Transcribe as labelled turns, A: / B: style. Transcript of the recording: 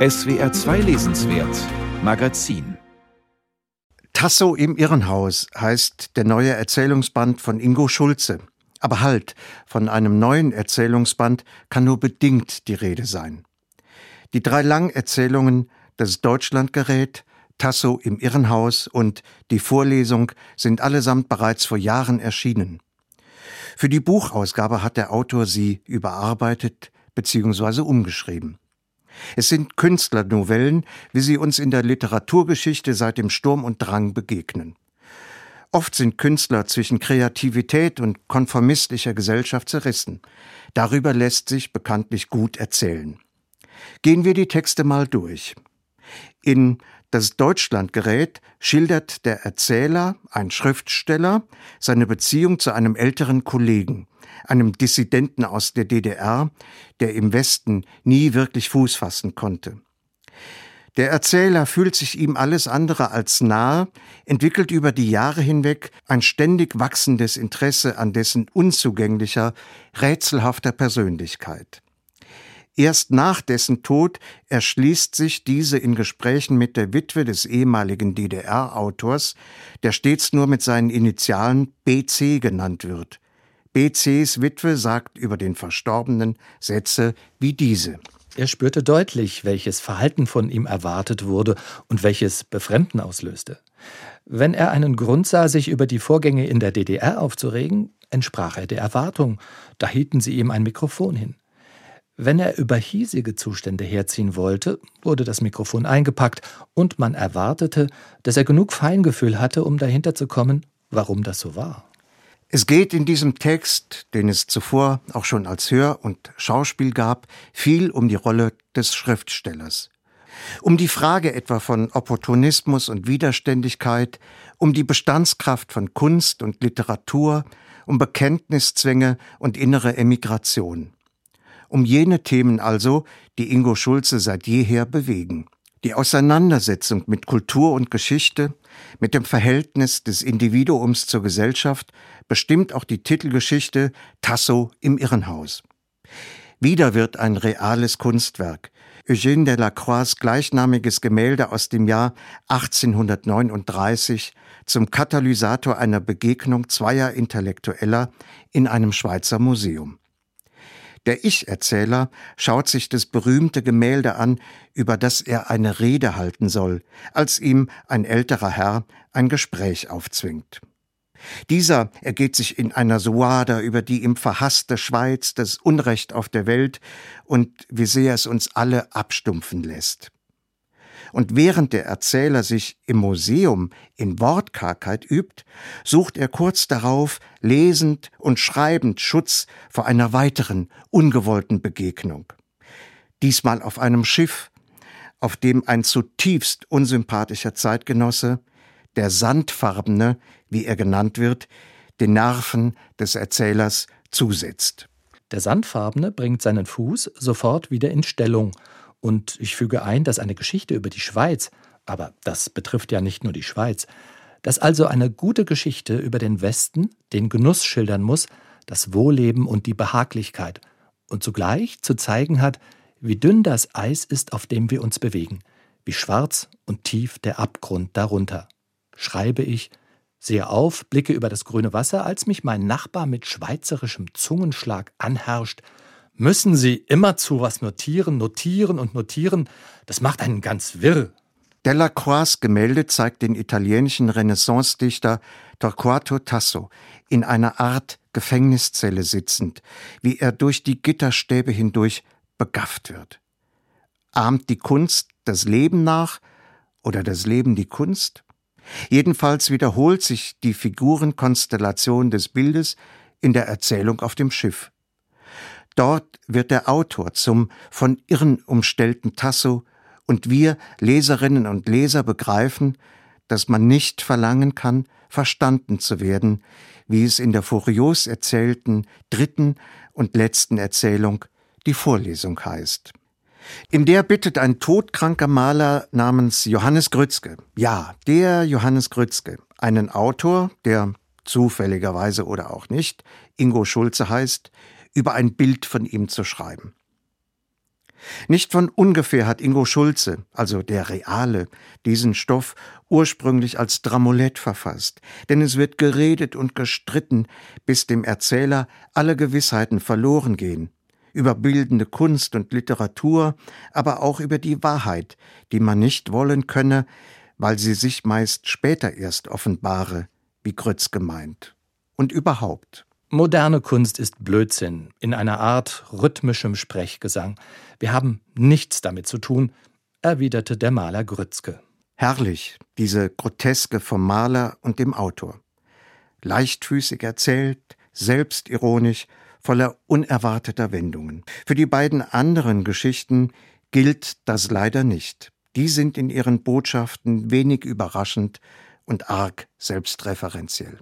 A: SWR 2 Lesenswert Magazin
B: Tasso im Irrenhaus heißt der neue Erzählungsband von Ingo Schulze. Aber halt, von einem neuen Erzählungsband kann nur bedingt die Rede sein. Die drei Langerzählungen Das Deutschlandgerät, Tasso im Irrenhaus und Die Vorlesung sind allesamt bereits vor Jahren erschienen. Für die Buchausgabe hat der Autor sie überarbeitet bzw. umgeschrieben. Es sind Künstlernovellen, wie sie uns in der Literaturgeschichte seit dem Sturm und Drang begegnen. Oft sind Künstler zwischen Kreativität und konformistischer Gesellschaft zerrissen. Darüber lässt sich bekanntlich gut erzählen. Gehen wir die Texte mal durch. In Das Deutschlandgerät schildert der Erzähler, ein Schriftsteller, seine Beziehung zu einem älteren Kollegen, einem Dissidenten aus der DDR, der im Westen nie wirklich Fuß fassen konnte. Der Erzähler fühlt sich ihm alles andere als nahe, entwickelt über die Jahre hinweg ein ständig wachsendes Interesse an dessen unzugänglicher, rätselhafter Persönlichkeit. Erst nach dessen Tod erschließt sich diese in Gesprächen mit der Witwe des ehemaligen DDR-Autors, der stets nur mit seinen Initialen BC genannt wird. BCs Witwe sagt über den Verstorbenen Sätze wie diese.
C: Er spürte deutlich, welches Verhalten von ihm erwartet wurde und welches Befremden auslöste. Wenn er einen Grund sah, sich über die Vorgänge in der DDR aufzuregen, entsprach er der Erwartung, da hielten sie ihm ein Mikrofon hin. Wenn er über hiesige Zustände herziehen wollte, wurde das Mikrofon eingepackt und man erwartete, dass er genug Feingefühl hatte, um dahinter zu kommen, warum das so war.
B: Es geht in diesem Text, den es zuvor auch schon als Hör- und Schauspiel gab, viel um die Rolle des Schriftstellers. Um die Frage etwa von Opportunismus und Widerständigkeit, um die Bestandskraft von Kunst und Literatur, um Bekenntniszwänge und innere Emigration. Um jene Themen also, die Ingo Schulze seit jeher bewegen. Die Auseinandersetzung mit Kultur und Geschichte, mit dem Verhältnis des Individuums zur Gesellschaft bestimmt auch die Titelgeschichte Tasso im Irrenhaus. Wieder wird ein reales Kunstwerk. Eugène Delacroix' gleichnamiges Gemälde aus dem Jahr 1839 zum Katalysator einer Begegnung zweier Intellektueller in einem Schweizer Museum. Der Ich-Erzähler schaut sich das berühmte Gemälde an, über das er eine Rede halten soll, als ihm ein älterer Herr ein Gespräch aufzwingt. Dieser ergeht sich in einer Suada über die ihm verhasste Schweiz, das Unrecht auf der Welt und wie sehr es uns alle abstumpfen lässt. Und während der Erzähler sich im Museum in Wortkargheit übt, sucht er kurz darauf lesend und schreibend Schutz vor einer weiteren, ungewollten Begegnung. Diesmal auf einem Schiff, auf dem ein zutiefst unsympathischer Zeitgenosse, der Sandfarbene, wie er genannt wird, den Nerven des Erzählers zusetzt.
C: Der Sandfarbene bringt seinen Fuß sofort wieder in Stellung und ich füge ein, dass eine Geschichte über die Schweiz, aber das betrifft ja nicht nur die Schweiz, dass also eine gute Geschichte über den Westen den Genuss schildern muss, das Wohlleben und die Behaglichkeit und zugleich zu zeigen hat, wie dünn das Eis ist, auf dem wir uns bewegen, wie schwarz und tief der Abgrund darunter. Schreibe ich, sehe auf, blicke über das grüne Wasser, als mich mein Nachbar mit schweizerischem Zungenschlag anherrscht müssen Sie immerzu was notieren, notieren und notieren. Das macht einen ganz wirr.
B: Delacroix Gemälde zeigt den italienischen Renaissance-Dichter Torquato Tasso in einer Art Gefängniszelle sitzend, wie er durch die Gitterstäbe hindurch begafft wird. Ahmt die Kunst das Leben nach oder das Leben die Kunst? Jedenfalls wiederholt sich die Figurenkonstellation des Bildes in der Erzählung auf dem Schiff. Dort wird der Autor zum von Irren umstellten Tasso und wir Leserinnen und Leser begreifen, dass man nicht verlangen kann, verstanden zu werden, wie es in der furios erzählten dritten und letzten Erzählung die Vorlesung heißt. In der bittet ein todkranker Maler namens Johannes Grützke, ja, der Johannes Grützke, einen Autor, der zufälligerweise oder auch nicht Ingo Schulze heißt, über ein Bild von ihm zu schreiben. Nicht von ungefähr hat Ingo Schulze, also der Reale, diesen Stoff ursprünglich als Dramolett verfasst, denn es wird geredet und gestritten, bis dem Erzähler alle Gewissheiten verloren gehen, über bildende Kunst und Literatur, aber auch über die Wahrheit, die man nicht wollen könne, weil sie sich meist später erst offenbare, wie Grütz gemeint. Und überhaupt.
C: Moderne Kunst ist Blödsinn, in einer Art rhythmischem Sprechgesang. Wir haben nichts damit zu tun, erwiderte der Maler Grützke.
B: Herrlich, diese Groteske vom Maler und dem Autor. Leichtfüßig erzählt, selbstironisch, voller unerwarteter Wendungen. Für die beiden anderen Geschichten gilt das leider nicht. Die sind in ihren Botschaften wenig überraschend und arg selbstreferenziell.